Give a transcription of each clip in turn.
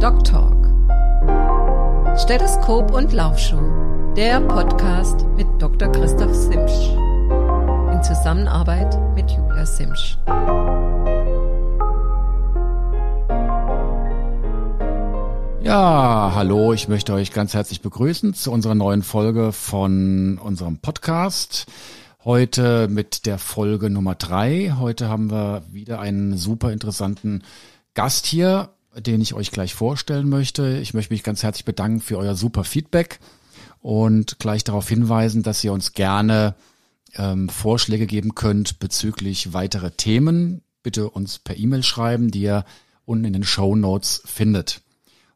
Doc Talk. Stethoskop und Laufschuh. Der Podcast mit Dr. Christoph Simsch. In Zusammenarbeit mit Julia Simsch. Ja, hallo, ich möchte euch ganz herzlich begrüßen zu unserer neuen Folge von unserem Podcast. Heute mit der Folge Nummer drei. Heute haben wir wieder einen super interessanten Gast hier, den ich euch gleich vorstellen möchte. Ich möchte mich ganz herzlich bedanken für euer super Feedback und gleich darauf hinweisen, dass ihr uns gerne ähm, Vorschläge geben könnt bezüglich weitere Themen. Bitte uns per E-Mail schreiben, die ihr unten in den Show Notes findet.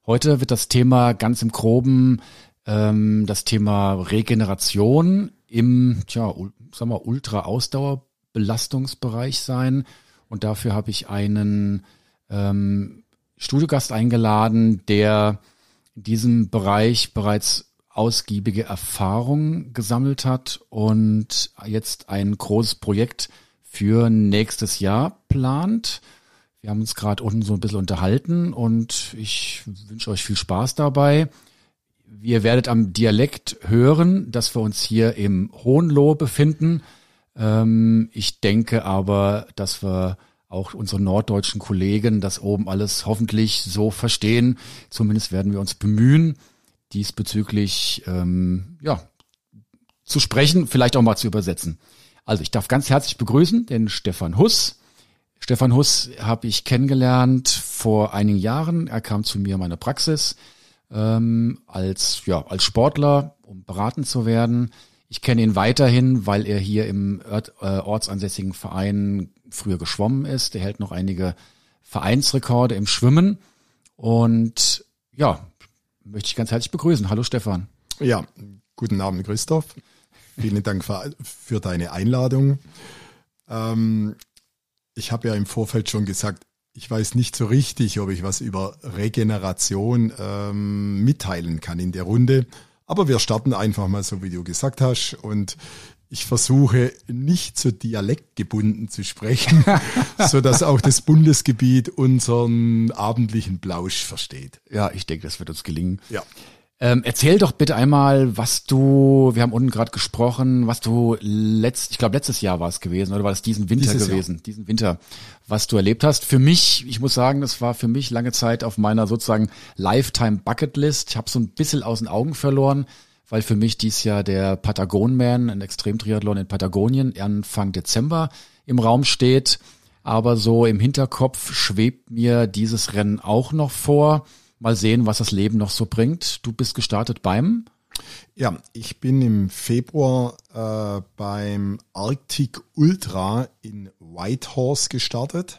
Heute wird das Thema ganz im Groben ähm, das Thema Regeneration im, tja, sagen wir, Ultra-Ausdauer-Belastungsbereich sein. Und dafür habe ich einen ähm, Studiogast eingeladen, der in diesem Bereich bereits ausgiebige Erfahrung gesammelt hat und jetzt ein großes Projekt für nächstes Jahr plant. Wir haben uns gerade unten so ein bisschen unterhalten und ich wünsche euch viel Spaß dabei. Ihr werdet am Dialekt hören, dass wir uns hier im Hohenlohe befinden. Ähm, ich denke aber, dass wir auch unsere norddeutschen Kollegen das oben alles hoffentlich so verstehen. Zumindest werden wir uns bemühen, diesbezüglich ähm, ja zu sprechen, vielleicht auch mal zu übersetzen. Also ich darf ganz herzlich begrüßen den Stefan Huss. Stefan Huss habe ich kennengelernt vor einigen Jahren. Er kam zu mir in meine Praxis ähm, als, ja, als Sportler, um beraten zu werden. Ich kenne ihn weiterhin, weil er hier im äh, ortsansässigen Verein früher geschwommen ist. Er hält noch einige Vereinsrekorde im Schwimmen. Und ja, möchte ich ganz herzlich begrüßen. Hallo Stefan. Ja, guten Abend Christoph. Vielen Dank für, für deine Einladung. Ähm, ich habe ja im Vorfeld schon gesagt, ich weiß nicht so richtig, ob ich was über Regeneration ähm, mitteilen kann in der Runde. Aber wir starten einfach mal so, wie du gesagt hast. Und ich versuche nicht so dialektgebunden zu sprechen, so dass auch das Bundesgebiet unseren abendlichen Blausch versteht. Ja, ich denke, das wird uns gelingen. Ja. Ähm, erzähl doch bitte einmal, was du, wir haben unten gerade gesprochen, was du letzt, ich glaube letztes Jahr war es gewesen oder war es diesen Winter Dieses gewesen, Jahr. diesen Winter, was du erlebt hast. Für mich, ich muss sagen, das war für mich lange Zeit auf meiner sozusagen Lifetime Bucketlist. Ich habe so ein bisschen aus den Augen verloren, weil für mich dies Jahr der Patagonman, ein Extremtriathlon in Patagonien, Anfang Dezember im Raum steht. Aber so im Hinterkopf schwebt mir dieses Rennen auch noch vor. Mal sehen, was das Leben noch so bringt. Du bist gestartet beim? Ja, ich bin im Februar äh, beim Arctic Ultra in Whitehorse gestartet.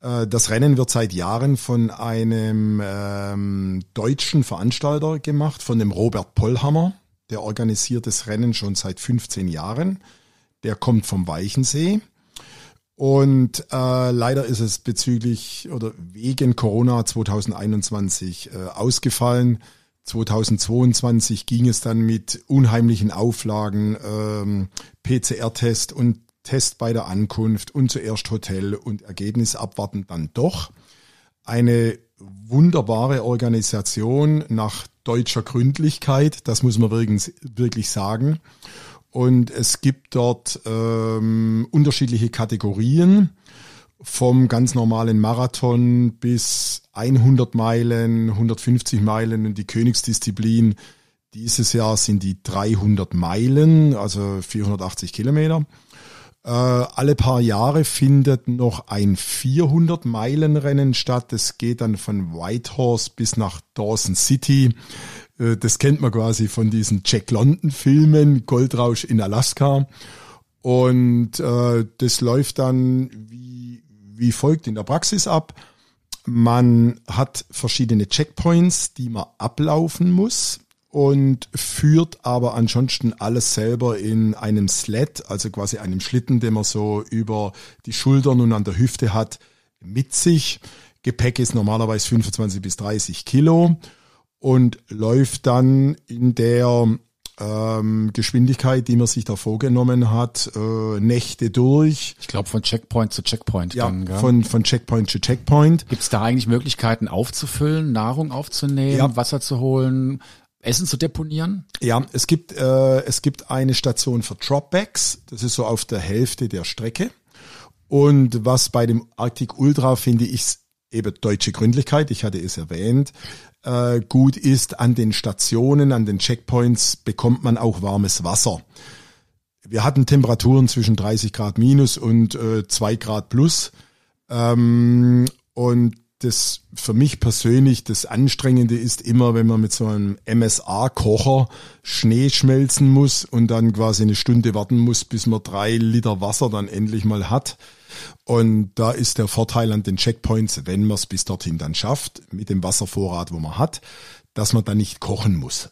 Äh, das Rennen wird seit Jahren von einem ähm, deutschen Veranstalter gemacht, von dem Robert Pollhammer. Der organisiert das Rennen schon seit 15 Jahren. Der kommt vom Weichensee. Und äh, leider ist es bezüglich oder wegen Corona 2021 äh, ausgefallen. 2022 ging es dann mit unheimlichen Auflagen, ähm, PCR-Test und Test bei der Ankunft und zuerst Hotel und Ergebnis abwarten dann doch. Eine wunderbare Organisation nach deutscher Gründlichkeit, das muss man wirklich, wirklich sagen. Und es gibt dort ähm, unterschiedliche Kategorien vom ganz normalen Marathon bis 100 Meilen, 150 Meilen und die Königsdisziplin. Dieses Jahr sind die 300 Meilen, also 480 Kilometer. Äh, alle paar Jahre findet noch ein 400 Meilen Rennen statt. Das geht dann von Whitehorse bis nach Dawson City. Äh, das kennt man quasi von diesen Jack London Filmen, Goldrausch in Alaska. Und äh, das läuft dann wie, wie folgt in der Praxis ab. Man hat verschiedene Checkpoints, die man ablaufen muss und führt aber ansonsten alles selber in einem Sled, also quasi einem Schlitten, den man so über die Schultern und an der Hüfte hat, mit sich. Gepäck ist normalerweise 25 bis 30 Kilo und läuft dann in der ähm, Geschwindigkeit, die man sich da vorgenommen hat, äh, Nächte durch. Ich glaube von Checkpoint zu Checkpoint Ja, dann, von, von Checkpoint zu Checkpoint. Gibt es da eigentlich Möglichkeiten aufzufüllen, Nahrung aufzunehmen, Ja. Wasser zu holen, Essen zu deponieren? Ja, es gibt, äh, es gibt eine Station für Dropbacks. Das ist so auf der Hälfte der Strecke. Und was bei dem Arctic Ultra finde ich eben deutsche Gründlichkeit, ich hatte es erwähnt, äh, gut ist, an den Stationen, an den Checkpoints bekommt man auch warmes Wasser. Wir hatten Temperaturen zwischen 30 Grad minus und äh, 2 Grad plus. Ähm, und das für mich persönlich das Anstrengende ist immer, wenn man mit so einem MSA-Kocher Schnee schmelzen muss und dann quasi eine Stunde warten muss, bis man drei Liter Wasser dann endlich mal hat. Und da ist der Vorteil an den Checkpoints, wenn man es bis dorthin dann schafft, mit dem Wasservorrat, wo man hat, dass man dann nicht kochen muss.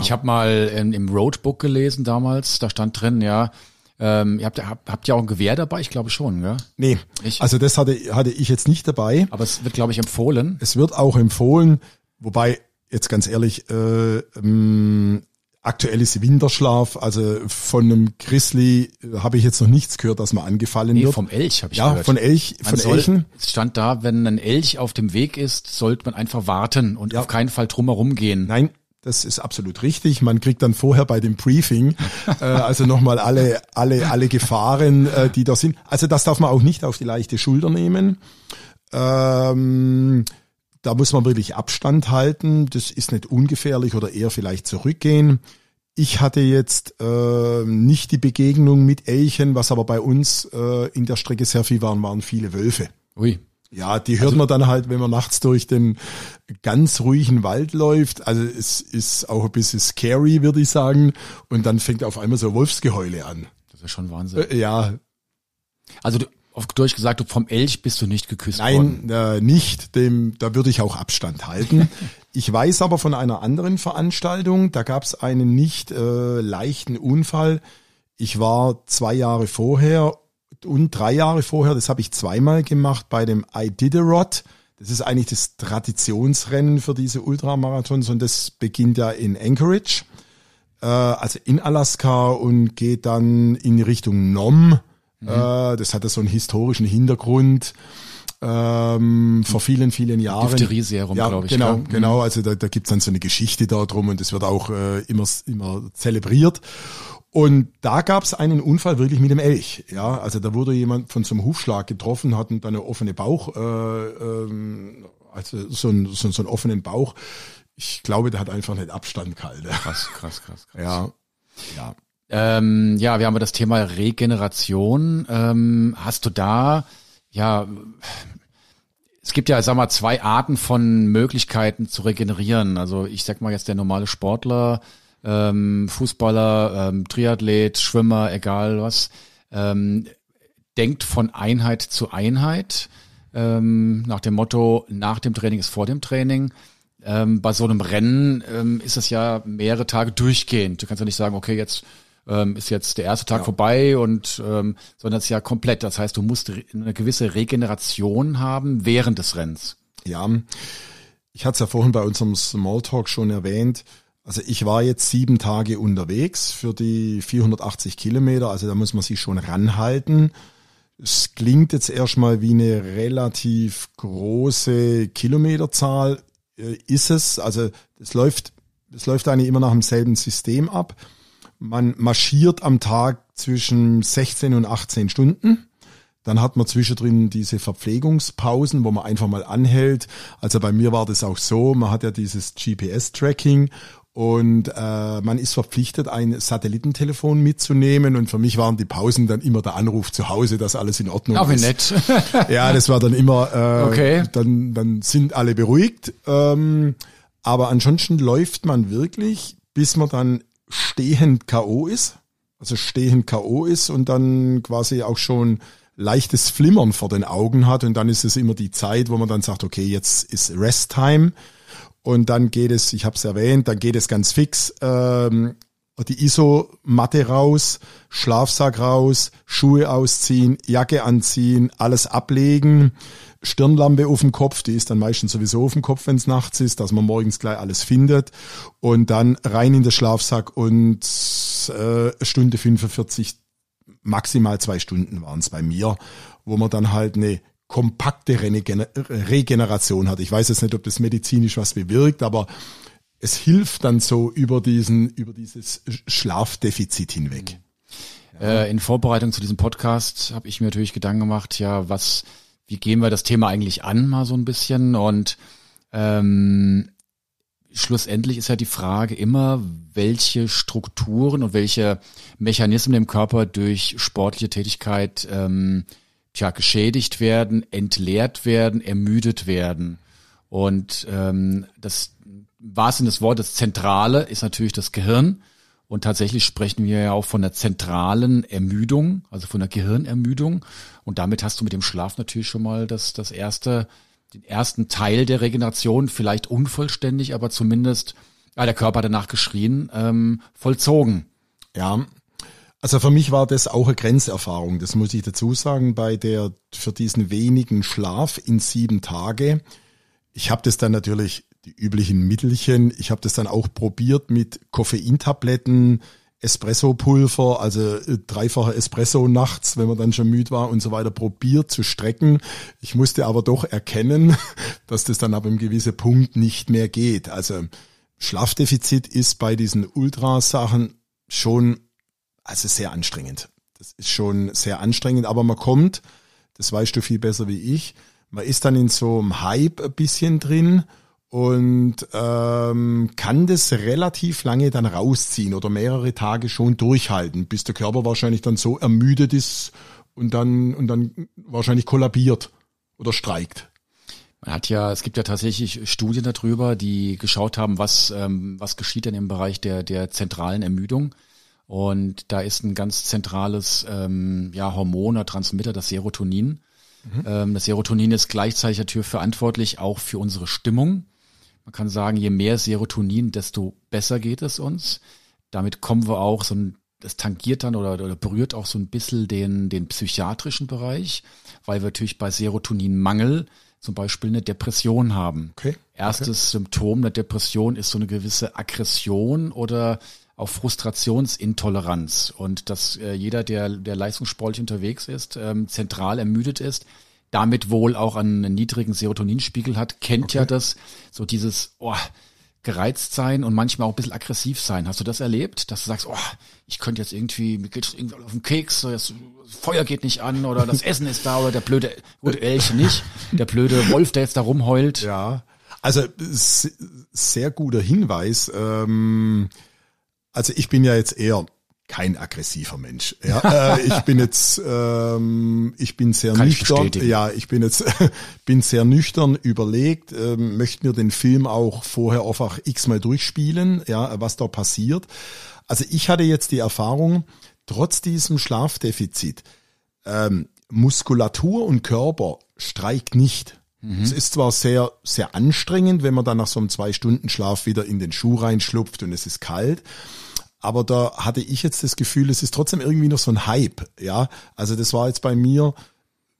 Ich habe mal in, im Roadbook gelesen damals, da stand drin, ja, ähm, ihr habt, habt, habt ihr auch ein Gewehr dabei? Ich glaube schon, gell? Nee, Ich- also das hatte, hatte ich jetzt nicht dabei. Aber es wird, glaube ich, empfohlen. Es wird auch empfohlen, wobei, jetzt ganz ehrlich, äh, ähm, aktuell ist Winterschlaf, also von einem Grizzly äh, habe ich jetzt noch nichts gehört, dass man angefallen Nee, wird. vom Elch habe ich ja, gehört. von Elch, Man von soll, Elchen. Es stand da, wenn ein Elch auf dem Weg ist, sollte man einfach warten und auf keinen Fall drumherum gehen. Nein, das ist absolut richtig. Man kriegt dann vorher bei dem Briefing äh, also nochmal alle, alle, alle Gefahren, äh, die da sind. Also das darf man auch nicht auf die leichte Schulter nehmen. Ähm, da muss man wirklich Abstand halten. Das ist nicht ungefährlich oder eher vielleicht zurückgehen. Ich hatte jetzt äh, nicht die Begegnung mit Elchen, was aber bei uns äh, in der Strecke sehr viel waren, waren viele Wölfe. Ui. Ja, die hört man dann halt, wenn man nachts durch den ganz ruhigen Wald läuft. Also es ist auch ein bisschen scary, würde ich sagen. Und dann fängt auf einmal so Wolfsgeheule an. Das ist schon Wahnsinn. Äh, ja, Also du, auf Deutsch gesagt, vom Elch bist du nicht geküsst worden. nein, äh, nicht. Dem, da würde ich auch Abstand halten. Ich weiß aber von einer anderen Veranstaltung, da gab es einen nicht äh, leichten Unfall. Ich war zwei Jahre vorher und drei Jahre vorher, das habe ich zweimal gemacht bei dem Iditarod. Das ist eigentlich das Traditionsrennen für diese Ultramarathons und das beginnt ja in Anchorage, äh, also in Alaska und geht dann in Richtung Nome. Äh, das hatte so einen historischen Hintergrund ähm, vor vielen, vielen Jahren. Diphtherie-Serum, ja, glaub ich, Genau? Mhm. genau. Also da, da gibt's dann so eine Geschichte da drum und das wird auch äh, immer, immer zelebriert. Und da gab's einen Unfall wirklich mit dem Elch. Ja, also da wurde jemand von so einem Hufschlag getroffen, hatten dann eine offene Bauch, äh, ähm, also so, ein, so, so einen offenen Bauch. Ich glaube, der hat einfach nicht Abstand gehalten. Krass, krass, krass, krass. Ja, ja. Ähm, ja, wir haben das Thema Regeneration. Ähm, hast du da, ja, es gibt ja, sag mal, zwei Arten von Möglichkeiten zu regenerieren. Also ich sag mal jetzt der normale Sportler, ähm, Fußballer, ähm, Triathlet, Schwimmer, egal was, ähm, denkt von Einheit zu Einheit ähm, nach dem Motto, nach dem Training ist vor dem Training. Ähm, bei so einem Rennen ähm, ist es ja mehrere Tage durchgehend. Du kannst ja nicht sagen, okay, jetzt ähm, ist jetzt der erste Tag vorbei und ähm, sondern es ist ja komplett. Das heißt, du musst eine gewisse Regeneration haben während des Rennens. Ja, ich hatte es ja vorhin bei unserem Smalltalk schon erwähnt. Also ich war jetzt sieben Tage unterwegs für die 480 Kilometer, also da muss man sich schon ranhalten. Es klingt jetzt erstmal wie eine relativ große Kilometerzahl, äh, ist es. Also es läuft, es läuft eigentlich immer nach demselben System ab. Man marschiert am Tag zwischen 16 und 18 Stunden. Dann hat man zwischendrin diese Verpflegungspausen, wo man einfach mal anhält. Also bei mir war das auch so, man hat ja dieses GPS-Tracking und äh, man ist verpflichtet, ein Satellitentelefon mitzunehmen. Und für mich waren die Pausen dann immer der Anruf zu Hause, dass alles in Ordnung Auch ist. nett. Ja, das war dann immer, äh, Okay. dann, dann sind alle beruhigt. Ähm, aber ansonsten läuft man wirklich, bis man dann stehend K.O. ist. Also stehend K.O. ist und dann quasi auch schon leichtes Flimmern vor den Augen hat. Und dann ist es immer die Zeit, wo man dann sagt, okay, jetzt ist Rest-Time. Und dann geht es, ich habe es erwähnt, dann geht es ganz fix. Ähm, die Isomatte raus, Schlafsack raus, Schuhe ausziehen, Jacke anziehen, alles ablegen, Stirnlampe auf dem Kopf, die ist dann meistens sowieso auf dem Kopf, wenn es nachts ist, dass man morgens gleich alles findet und dann rein in den Schlafsack und äh, Stunde 45, maximal zwei Stunden waren es bei mir, wo man dann halt eine kompakte Regeneration hat. Ich weiß jetzt nicht, ob das medizinisch was bewirkt, aber es hilft dann so über diesen, über dieses Schlafdefizit hinweg. Äh, in Vorbereitung zu diesem Podcast habe ich mir natürlich Gedanken gemacht, ja, was, wie gehen wir das Thema eigentlich an, mal so ein bisschen und ähm, schlussendlich ist ja die Frage immer, welche Strukturen und welche Mechanismen im Körper durch sportliche Tätigkeit ähm, tja, geschädigt werden, entleert werden, ermüdet werden. Und ähm, das wahrsten des Wortes Zentrale ist natürlich das Gehirn. Und tatsächlich sprechen wir ja auch von der zentralen Ermüdung, also von der Gehirnermüdung. Und damit hast du mit dem Schlaf natürlich schon mal das, das erste, den ersten Teil der Regeneration, vielleicht unvollständig, aber zumindest, ja, der Körper hat danach geschrien, ähm, vollzogen. Ja, also für mich war das auch eine Grenzerfahrung, das muss ich dazu sagen, bei der, für diesen wenigen Schlaf in sieben Tage. Ich habe das dann natürlich die üblichen Mittelchen. Ich habe das dann auch probiert mit Koffeintabletten, Espresso-Pulver, also äh, dreifache Espresso nachts, wenn man dann schon müde war und so weiter, probiert zu strecken. Ich musste aber doch erkennen, dass das dann ab einem gewissen Punkt nicht mehr geht. Also Schlafdefizit ist bei diesen Ultrasachen schon also sehr anstrengend. Das ist schon sehr anstrengend, aber man kommt, das weißt du viel besser wie ich, man ist dann in so einem Hype ein bisschen drin und ähm, kann das relativ lange dann rausziehen oder mehrere Tage schon durchhalten, bis der Körper wahrscheinlich dann so ermüdet ist und dann und dann wahrscheinlich kollabiert oder streikt. Man hat ja, es gibt ja tatsächlich Studien darüber, die geschaut haben, was ähm, was geschieht denn im Bereich der der zentralen Ermüdung. Und da ist ein ganz zentrales ähm, ja, Hormon oder Transmitter, das Serotonin. Mhm. Ähm, das Serotonin ist gleichzeitig natürlich verantwortlich auch für unsere Stimmung. Man kann sagen, je mehr Serotonin, desto besser geht es uns. Damit kommen wir auch so ein, das tangiert dann oder, oder berührt auch so ein bisschen den, den psychiatrischen Bereich, weil wir natürlich bei Serotoninmangel zum Beispiel eine Depression haben. Okay. Erstes okay. Symptom der Depression ist so eine gewisse Aggression oder auch Frustrationsintoleranz und dass äh, jeder, der, der leistungssportlich unterwegs ist, ähm, zentral ermüdet ist, damit wohl auch einen niedrigen Serotoninspiegel hat, kennt okay. ja das, so dieses, oh, gereizt sein und manchmal auch ein bisschen aggressiv sein. Hast du das erlebt, dass du sagst, oh, ich könnte jetzt irgendwie, mir geht irgendwie auf den Keks, das Feuer geht nicht an oder das Essen ist da oder der blöde, gut, Elche nicht, der blöde Wolf, der jetzt da rumheult. Ja, also sehr guter Hinweis. Ähm, also ich bin ja jetzt eher kein aggressiver Mensch. Ja, äh, ich bin jetzt, ähm, ich bin sehr Kann nüchtern. Ich ja, ich bin jetzt, bin sehr nüchtern überlegt, ähm, möchte mir den Film auch vorher einfach x-mal durchspielen, ja, was da passiert. Also ich hatte jetzt die Erfahrung, trotz diesem Schlafdefizit, ähm, Muskulatur und Körper streikt nicht. Mhm. Es ist zwar sehr, sehr anstrengend, wenn man dann nach so einem zwei Stunden Schlaf wieder in den Schuh reinschlupft und es ist kalt. Aber da hatte ich jetzt das Gefühl, es ist trotzdem irgendwie noch so ein Hype, ja. Also das war jetzt bei mir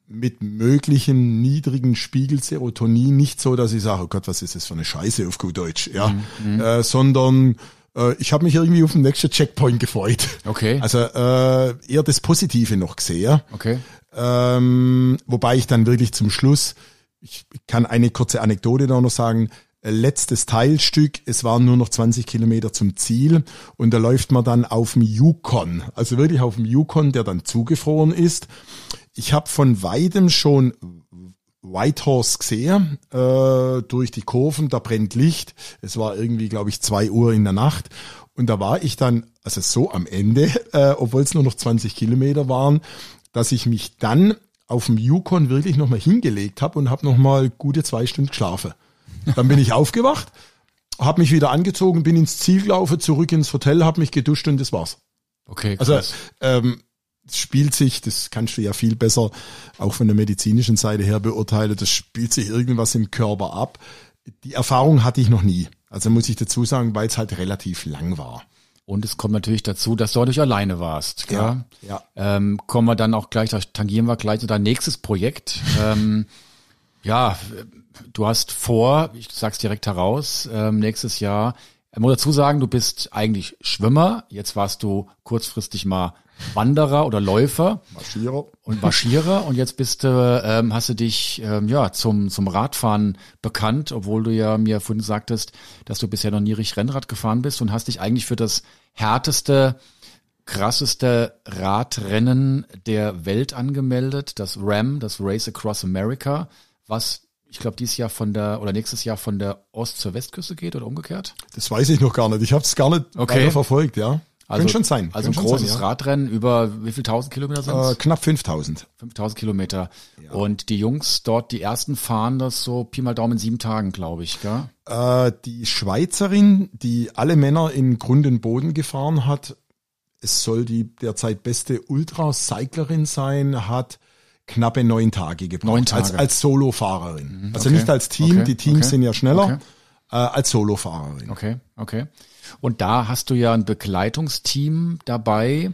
mit möglichen niedrigen Spiegel Serotonin nicht so, dass ich sage, oh Gott, was ist das für eine Scheiße auf gut Deutsch, ja, mhm. mhm. äh, sondern äh, ich habe mich irgendwie auf den nächsten Checkpoint gefreut. Okay. Also äh, eher das Positive noch gesehen. Okay. Ähm, wobei ich dann wirklich zum Schluss, ich kann eine kurze Anekdote da noch sagen, letztes Teilstück. Es waren nur noch 20 Kilometer zum Ziel und da läuft man dann auf dem Yukon, also wirklich auf dem Yukon, der dann zugefroren ist. Ich habe von weitem schon Whitehorse gesehen, äh, durch die Kurven, da brennt Licht. Es war irgendwie, glaube ich, zwei Uhr in der Nacht. Und da war ich dann, also so am Ende, äh, obwohl es nur noch 20 Kilometer waren, dass ich mich dann auf dem Yukon wirklich nochmal hingelegt habe und habe nochmal gute zwei Stunden geschlafen. Dann bin ich aufgewacht, habe mich wieder angezogen, bin ins Ziel gelaufen, zurück ins Hotel, habe mich geduscht und das war's. Okay, also, krass. Also ähm, das spielt sich, das kannst du ja viel besser auch von der medizinischen Seite her beurteilen, das spielt sich irgendwas im Körper ab. Die Erfahrung hatte ich noch nie. Also muss ich dazu sagen, weil es halt relativ lang war. Und es kommt natürlich dazu, dass du dadurch alleine warst. Ja, ja. Ähm, kommen wir dann auch gleich, da tangieren wir gleich so dein nächstes Projekt. ähm, ja, du hast vor, ich sag's direkt heraus, ähm, nächstes Jahr, ich muss dazu sagen, du bist eigentlich Schwimmer, jetzt warst du kurzfristig mal Wanderer oder Läufer Marschierer. und Marschierer und jetzt bist du, ähm, hast du dich ähm, ja zum zum Radfahren bekannt, obwohl du ja mir vorhin sagtest, dass du bisher noch nie richtig Rennrad gefahren bist und hast dich eigentlich für das härteste, krasseste Radrennen der Welt angemeldet, das RAM, das Race Across America, was ich glaube dieses Jahr von der oder nächstes Jahr von der Ost zur Westküste geht oder umgekehrt. Das weiß ich noch gar nicht. Ich habe es gar nicht Okay. verfolgt, ja. Also, Könnte schon sein. Also ein Könnte schon großes sein, ja. Radrennen über wie viel tausend Kilometer sind Äh, knapp 5000. 5000 Kilometer. Und die Jungs dort, die ersten fahren das so Pi mal Daumen in sieben Tagen, glaube ich, gell? Äh, die Schweizerin, die alle Männer in Grund und Boden gefahren hat, es soll die derzeit beste Ultracyclerin sein, hat knappe neun Tage gebraucht. Neun Tage. Als, als Solofahrerin. Also okay. nicht als Team, Okay, die Teams okay, sind ja schneller, äh, als Solofahrerin. Okay, okay. Und da hast du ja ein Begleitungsteam dabei,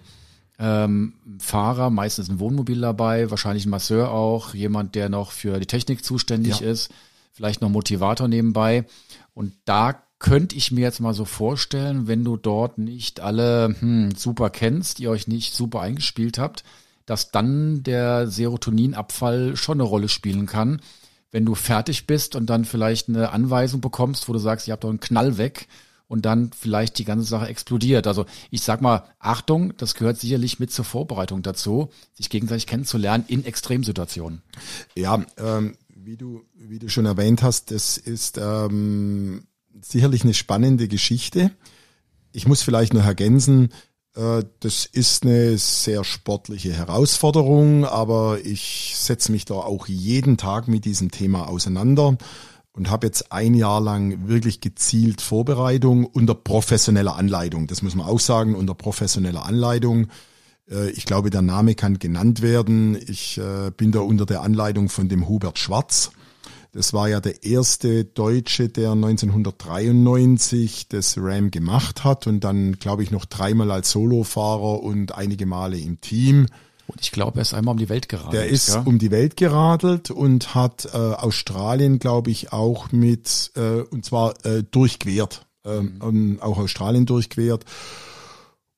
ähm, Fahrer, meistens ein Wohnmobil dabei, wahrscheinlich ein Masseur auch, jemand, der noch für die Technik zuständig Ja. ist, vielleicht noch Motivator nebenbei. Und da könnte ich mir jetzt mal so vorstellen, wenn du dort nicht alle hm, super kennst, ihr euch nicht super eingespielt habt, dass dann der Serotoninabfall schon eine Rolle spielen kann, wenn du fertig bist und dann vielleicht eine Anweisung bekommst, wo du sagst, ihr habt doch einen Knall weg und dann vielleicht die ganze Sache explodiert. Also ich sag mal, Achtung, das gehört sicherlich mit zur Vorbereitung dazu, sich gegenseitig kennenzulernen in Extremsituationen. Ja, ähm, wie du, wie du schon erwähnt hast, das ist ähm, sicherlich eine spannende Geschichte. Ich muss vielleicht noch ergänzen, äh, das ist eine sehr sportliche Herausforderung, aber ich setze mich da auch jeden Tag mit diesem Thema auseinander und habe jetzt ein Jahr lang wirklich gezielt Vorbereitung unter professioneller Anleitung. Das muss man auch sagen, unter professioneller Anleitung. Äh, Ich glaube, der Name kann genannt werden. Ich äh, bin da unter der Anleitung von dem Hubert Schwarz. Das war ja der erste Deutsche, der 1993 das Ram gemacht hat und dann, glaube ich, noch dreimal als Solofahrer und einige Male im Team. Und ich glaube, er ist einmal um die Welt geradelt. Der ist ja? um die Welt geradelt und hat äh, Australien, glaube ich, auch mit, äh, und zwar äh, durchquert, ähm, ähm, auch Australien durchquert.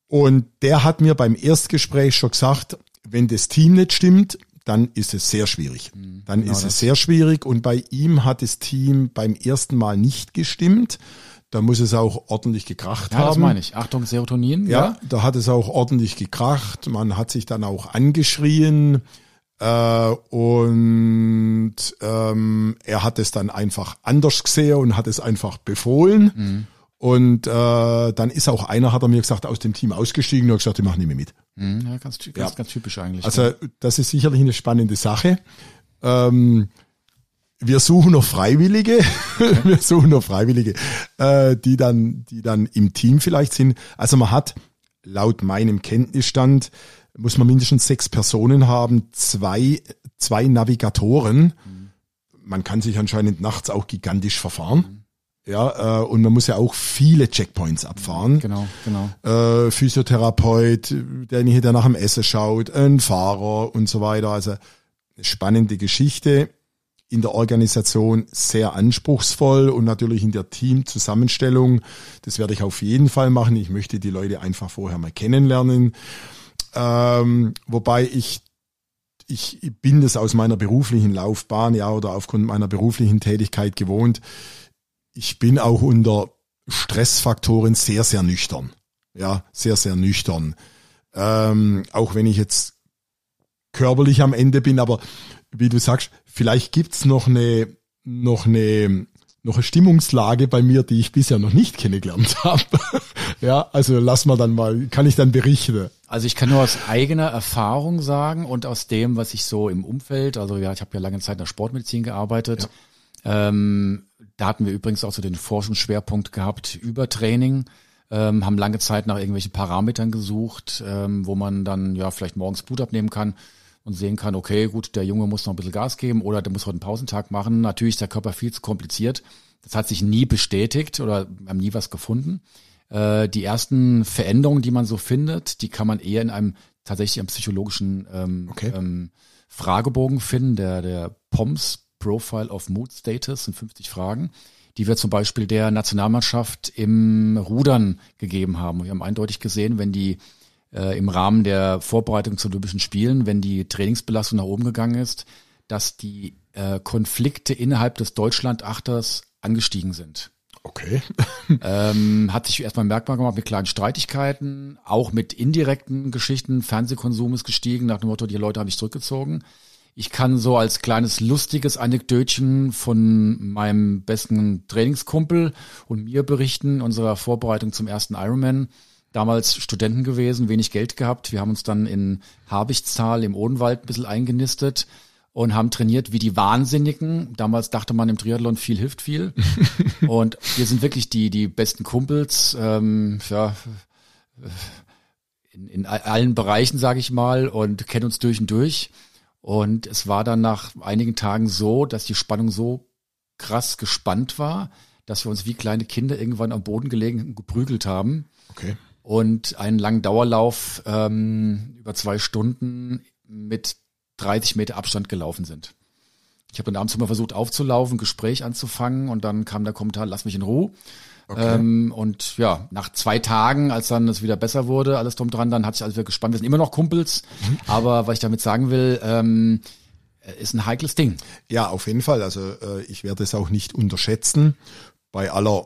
Und der hat mir beim Erstgespräch schon gesagt, wenn das Team nicht stimmt, dann ist es sehr schwierig. Dann genau ist es sehr schwierig und bei ihm hat das Team beim ersten Mal nicht gestimmt. Da muss es auch ordentlich gekracht ja, haben. das meine ich. Achtung, Serotonin. Ja, da hat es auch ordentlich gekracht. Man hat sich dann auch angeschrien. Äh, und ähm, er hat es dann einfach anders gesehen und hat es einfach befohlen. Mhm. Und äh, dann ist auch einer, hat er mir gesagt, aus dem Team ausgestiegen und hat gesagt, ich mache nicht mehr mit. Mhm, ja ganz, ganz, Ja. ganz typisch eigentlich. Also das ist sicherlich eine spannende Sache. Ähm, wir suchen noch Freiwillige, wir suchen noch Freiwillige, äh, die dann, die dann im Team vielleicht sind. Also man hat laut meinem Kenntnisstand muss man mindestens sechs Personen haben, zwei, zwei Navigatoren. Man kann sich anscheinend nachts auch gigantisch verfahren. Ja, äh, und man muss ja auch viele Checkpoints abfahren genau, genau. äh, Physiotherapeut, der nach dem Essen schaut, ein Fahrer und so weiter. Also eine spannende Geschichte. In der Organisation sehr anspruchsvoll und natürlich in der Teamzusammenstellung. Das werde ich auf jeden Fall machen. Ich möchte die Leute einfach vorher mal kennenlernen. Ähm, wobei ich ich bin das aus meiner beruflichen Laufbahn, ja, oder aufgrund meiner beruflichen Tätigkeit gewohnt. Ich bin auch unter Stressfaktoren sehr, sehr nüchtern. Ja, sehr, sehr nüchtern. Ähm, auch wenn ich jetzt körperlich am Ende bin, aber wie du sagst, vielleicht gibt's noch eine, noch eine, noch eine Stimmungslage bei mir, die ich bisher noch nicht kennengelernt habe. ja, also lass mal dann mal, kann ich dann berichten. Also ich kann nur aus eigener Erfahrung sagen und aus dem, was ich so im Umfeld, also ja, ich habe ja lange Zeit in der Sportmedizin gearbeitet. Ähm, da hatten wir übrigens auch so den Forschungsschwerpunkt gehabt über Training, ähm, haben lange Zeit nach irgendwelchen Parametern gesucht, ähm, wo man dann ja vielleicht morgens Blut abnehmen kann und sehen kann, okay, gut, der Junge muss noch ein bisschen Gas geben oder der muss heute einen Pausentag machen. Natürlich ist der Körper viel zu kompliziert. Das hat sich nie bestätigt oder haben nie was gefunden. Äh, die ersten Veränderungen, die man so findet, die kann man eher in einem tatsächlich einem psychologischen ähm, Okay. ähm, Fragebogen finden, der, der POMS Profile of Mood Status, sind 50 Fragen, die wir zum Beispiel der Nationalmannschaft im Rudern gegeben haben. Wir haben eindeutig gesehen, wenn die äh, im Rahmen der Vorbereitung zu Olympischen Spielen, wenn die Trainingsbelastung nach oben gegangen ist, dass die äh, Konflikte innerhalb des Deutschlandachters angestiegen sind. Okay. ähm, hat sich erstmal merkbar gemacht mit kleinen Streitigkeiten, auch mit indirekten Geschichten. Fernsehkonsum ist gestiegen, nach dem Motto, die Leute haben sich zurückgezogen. Ich kann so als kleines lustiges Anekdötchen von meinem besten Trainingskumpel und mir berichten, unserer Vorbereitung zum ersten Ironman. Damals Studenten gewesen, wenig Geld gehabt. Wir haben uns dann in Habichtstal im Odenwald ein bisschen eingenistet und haben trainiert wie die Wahnsinnigen. Damals dachte man im Triathlon, viel hilft viel. und wir sind wirklich die, die besten Kumpels, ähm, ja, in, in allen Bereichen, sage ich mal, und kennen uns durch und durch. Und es war dann nach einigen Tagen so, dass die Spannung so krass gespannt war, dass wir uns wie kleine Kinder irgendwann am Boden gelegen geprügelt haben. Okay. Und einen langen Dauerlauf ähm, über zwei Stunden mit 30 Meter Abstand gelaufen sind. Ich habe dann abends immer versucht aufzulaufen, Gespräch anzufangen und dann kam der Kommentar, lass mich in Ruhe. Okay. Ähm, und ja, nach zwei Tagen, als dann es wieder besser wurde, alles drum dran, dann hat sich alles wieder gespannt. Wir sind immer noch Kumpels, mhm. aber was ich damit sagen will, ähm, ist ein heikles Ding. Ja, auf jeden Fall. Also äh, ich werde es auch nicht unterschätzen. Bei aller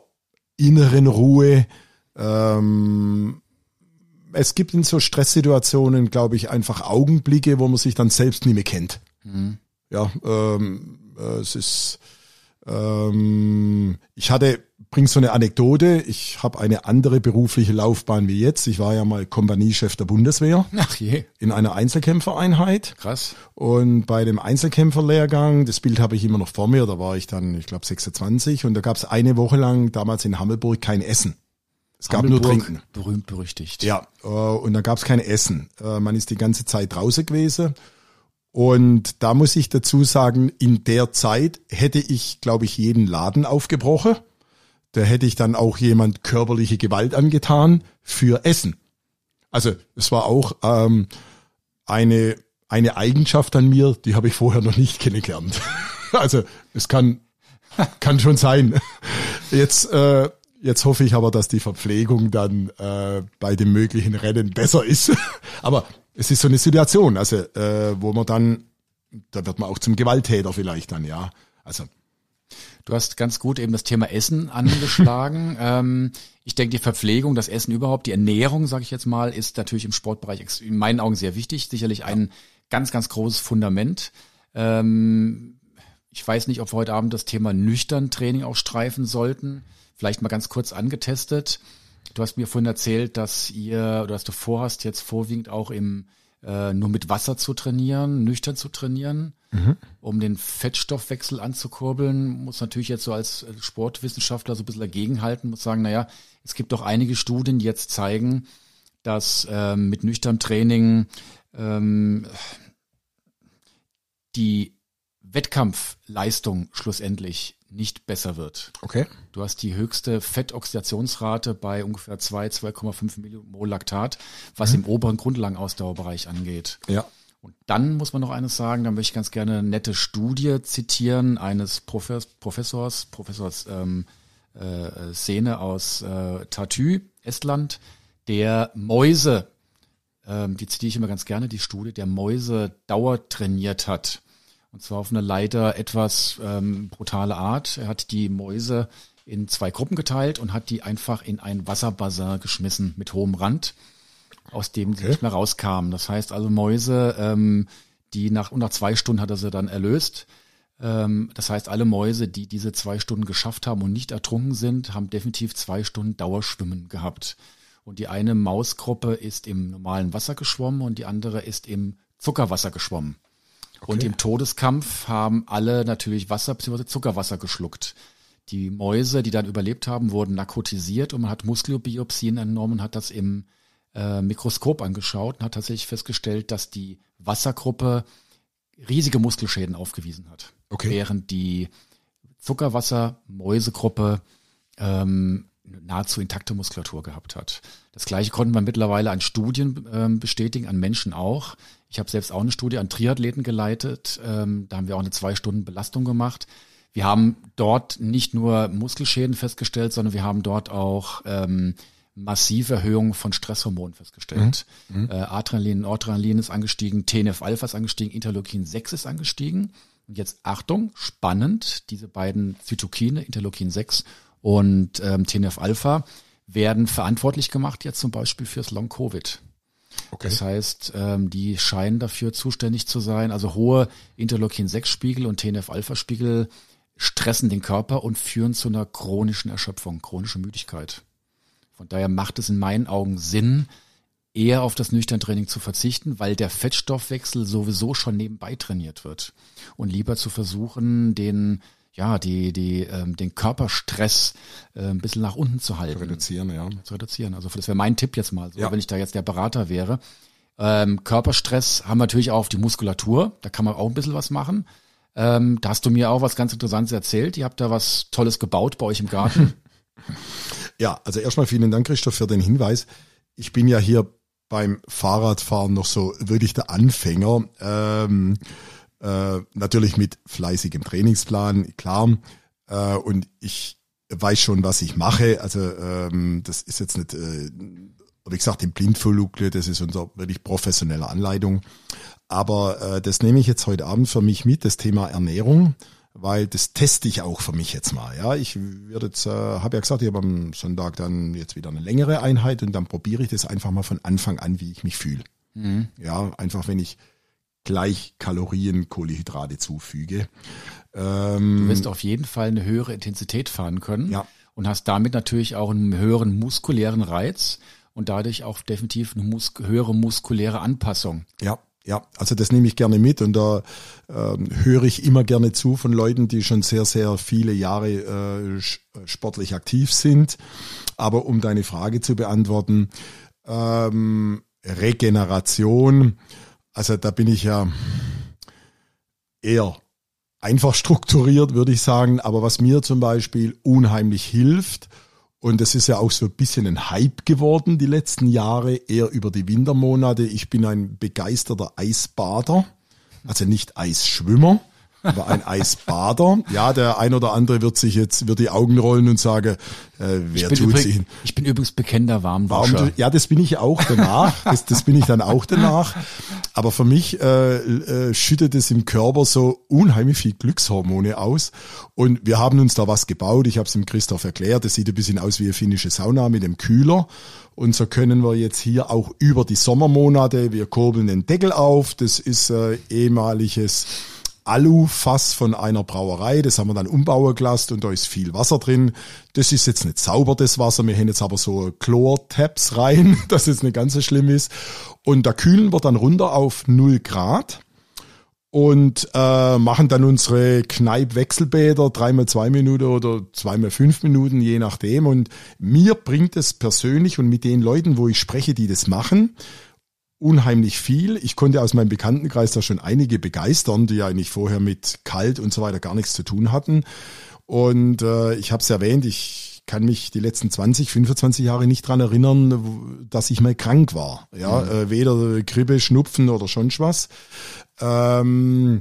inneren Ruhe. Ähm, es gibt in so Stresssituationen, glaube ich, einfach Augenblicke, wo man sich dann selbst nicht mehr kennt. Mhm. Ja, ähm, äh, es ist. Ähm, ich hatte, bring so eine Anekdote. Ich habe eine andere berufliche Laufbahn wie jetzt. Ich war ja mal Kompaniechef der Bundeswehr. Ach je. In einer Einzelkämpfereinheit. Krass. Und bei dem Einzelkämpferlehrgang, das Bild habe ich immer noch vor mir, da war ich dann, ich glaube, 26 und da gab es eine Woche lang damals in Hammelburg kein Essen. Es gab nur Trinken. Berühmt berüchtigt. Ja, äh, und da gab es kein Essen. Äh, man ist die ganze Zeit draußen gewesen. Und da muss ich dazu sagen, in der Zeit hätte ich, glaube ich, jeden Laden aufgebrochen. Da hätte ich dann auch jemand körperliche Gewalt angetan für Essen. Also es war auch ähm, eine, eine Eigenschaft an mir, die habe ich vorher noch nicht kennengelernt. also es kann, kann schon sein. Jetzt äh, Jetzt hoffe ich aber, dass die Verpflegung dann äh, bei dem möglichen Rennen besser ist. aber es ist so eine Situation, also äh, wo man dann, da wird man auch zum Gewalttäter vielleicht dann, ja. Also Du hast ganz gut eben das Thema Essen angeschlagen. ähm, ich denke, die Verpflegung, das Essen überhaupt, die Ernährung, sage ich jetzt mal, ist natürlich im Sportbereich in meinen Augen sehr wichtig. Sicherlich ein ganz, ganz großes Fundament. Ähm, ich weiß nicht, ob wir heute Abend das Thema nüchtern Training auch streifen sollten. Vielleicht mal ganz kurz angetestet. Du hast mir vorhin erzählt, dass ihr oder dass du vorhast, jetzt vorwiegend auch im äh, nur mit Wasser zu trainieren, nüchtern zu trainieren, mhm. um den Fettstoffwechsel anzukurbeln. Muss natürlich jetzt so als Sportwissenschaftler so ein bisschen dagegenhalten, muss sagen, naja, es gibt doch einige Studien, die jetzt zeigen, dass ähm, mit nüchternem Training ähm, die Wettkampfleistung schlussendlich nicht besser wird. Okay. Du hast die höchste Fettoxidationsrate bei ungefähr 2, 2,5 Millimol Laktat, was mhm. im oberen Grundlagenausdauerbereich angeht. Ja. Und dann muss man noch eines sagen, da möchte ich ganz gerne eine nette Studie zitieren eines Profes Professors, Professors ähm, äh, Szene aus äh, Tartu, Estland, der Mäuse, ähm, die zitiere ich immer ganz gerne, die Studie, der Mäuse dauertrainiert hat. Und zwar auf eine leider etwas ähm, brutale Art. Er hat die Mäuse in zwei Gruppen geteilt und hat die einfach in ein Wasserbassin geschmissen mit hohem Rand, aus dem okay. sie nicht mehr rauskamen. Das heißt also Mäuse, ähm, die nach, und nach zwei Stunden hat er sie dann erlöst. Ähm, das heißt, alle Mäuse, die diese zwei Stunden geschafft haben und nicht ertrunken sind, haben definitiv zwei Stunden Dauerschwimmen gehabt. Und die eine Mausgruppe ist im normalen Wasser geschwommen und die andere ist im Zuckerwasser geschwommen. Okay. Und im Todeskampf haben alle natürlich Wasser bzw. Zuckerwasser geschluckt. Die Mäuse, die dann überlebt haben, wurden narkotisiert und man hat Muskelbiopsien entnommen, hat das im äh, Mikroskop angeschaut und hat tatsächlich festgestellt, dass die Wassergruppe riesige Muskelschäden aufgewiesen hat. Okay. Während die Zuckerwasser-Mäusegruppe ähm, nahezu intakte Muskulatur gehabt hat. Das gleiche konnten wir mittlerweile an Studien ähm, bestätigen, an Menschen auch. Ich habe selbst auch eine Studie an Triathleten geleitet. Ähm, da haben wir auch eine zwei Stunden Belastung gemacht. Wir haben dort nicht nur Muskelschäden festgestellt, sondern wir haben dort auch ähm, massive Erhöhungen von Stresshormonen festgestellt. Mhm. Äh, Adrenalin, Noradrenalin ist angestiegen, TNF-Alpha ist angestiegen, Interleukin 6 ist angestiegen. Und jetzt Achtung, spannend, diese beiden Zytokine, Interleukin 6 und ähm, TNF-Alpha, werden verantwortlich gemacht jetzt zum Beispiel fürs Long-Covid. Okay. Das heißt, ähm, die scheinen dafür zuständig zu sein. Also hohe Interleukin-6-Spiegel und TNF-Alpha-Spiegel stressen den Körper und führen zu einer chronischen Erschöpfung, chronische Müdigkeit. Von daher macht es in meinen Augen Sinn, eher auf das Nüchterntraining zu verzichten, weil der Fettstoffwechsel sowieso schon nebenbei trainiert wird. Und lieber zu versuchen, den ja, die, die, ähm, den Körperstress äh, ein bisschen nach unten zu halten. Zu reduzieren, ja. Zu reduzieren. Also das wäre mein Tipp jetzt mal, so, ja. wenn ich da jetzt der Berater wäre. Ähm, Körperstress haben wir natürlich auch auf die Muskulatur. Da kann man auch ein bisschen was machen. Ähm, da hast du mir auch was ganz Interessantes erzählt. Ihr habt da was Tolles gebaut bei euch im Garten. ja, also erstmal vielen Dank, Christoph, für den Hinweis. Ich bin ja hier beim Fahrradfahren noch so wirklich der Anfänger. Ähm, äh, natürlich mit fleißigem Trainingsplan, klar. Äh, und ich weiß schon, was ich mache. Also ähm, das ist jetzt nicht, äh, wie gesagt, im Blindverlugte, das ist unser wirklich professionelle Anleitung. Aber äh, das nehme ich jetzt heute Abend für mich mit, das Thema Ernährung, weil das teste ich auch für mich jetzt mal. Ja, ich werde jetzt, äh, habe ja gesagt, ich habe am Sonntag dann jetzt wieder eine längere Einheit und dann probiere ich das einfach mal von Anfang an, wie ich mich fühle. Mhm. Ja, einfach wenn ich gleich Kalorien Kohlehydrate zufüge. Ähm, du wirst auf jeden Fall eine höhere Intensität fahren können ja. und hast damit natürlich auch einen höheren muskulären Reiz und dadurch auch definitiv eine mus höhere muskuläre Anpassung. Ja. Ja, also das nehme ich gerne mit und da äh, höre ich immer gerne zu von Leuten, die schon sehr, sehr viele Jahre äh, sportlich aktiv sind. Aber um deine Frage zu beantworten, ähm, Regeneration, also da bin ich ja eher einfach strukturiert, würde ich sagen. Aber was mir zum Beispiel unheimlich hilft, und das ist ja auch so ein bisschen ein Hype geworden die letzten Jahre, eher über die Wintermonate. Ich bin ein begeisterter Eisbader, also nicht Eisschwimmer aber ein Eisbader. Ja, der ein oder andere wird sich jetzt, wird die Augen rollen und sagen, äh, wer tut sich Ich bin übrigens bekennender Warmduscher. Warm, ja, das bin ich auch danach. das, das bin ich dann auch danach. Aber für mich äh, äh, schüttet es im Körper so unheimlich viel Glückshormone aus. Und wir haben uns da was gebaut. Ich habe es dem Christoph erklärt. Das sieht ein bisschen aus wie eine finnische Sauna mit dem Kühler. Und so können wir jetzt hier auch über die Sommermonate, wir kurbeln den Deckel auf. Das ist äh, ehemaliges Alufass von einer Brauerei. Das haben wir dann umbauen gelassen und da ist viel Wasser drin. Das ist jetzt nicht sauber, Wasser. Wir haben jetzt aber so Chlor-Tabs rein, dass es nicht ganz so schlimm ist. Und da kühlen wir dann runter auf 0 Grad und äh, machen dann unsere Kneipp-Wechselbäder dreimal zwei Minuten oder zweimal fünf Minuten, je nachdem. Und mir bringt es persönlich und mit den Leuten, wo ich spreche, die das machen, unheimlich viel. Ich konnte aus meinem Bekanntenkreis da schon einige begeistern, die ja eigentlich vorher mit kalt und so weiter gar nichts zu tun hatten. Und äh, ich habe es erwähnt, ich kann mich die letzten 20, 25 Jahre nicht dran erinnern, dass ich mal krank war. Ja, mhm. äh, weder Grippe, Schnupfen oder schon was. Ähm,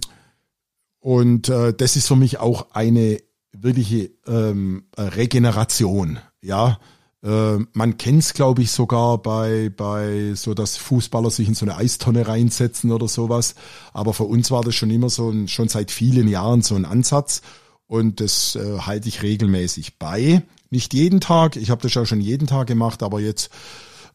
und äh, das ist für mich auch eine wirkliche ähm, Regeneration. Ja, äh, man kennt es, glaube ich, sogar bei, bei so, dass Fußballer sich in so eine Eistonne reinsetzen oder sowas. Aber für uns war das schon immer so ein, schon seit vielen Jahren so ein Ansatz. Und das äh, halte ich regelmäßig bei. Nicht jeden Tag, ich habe das auch schon jeden Tag gemacht, aber jetzt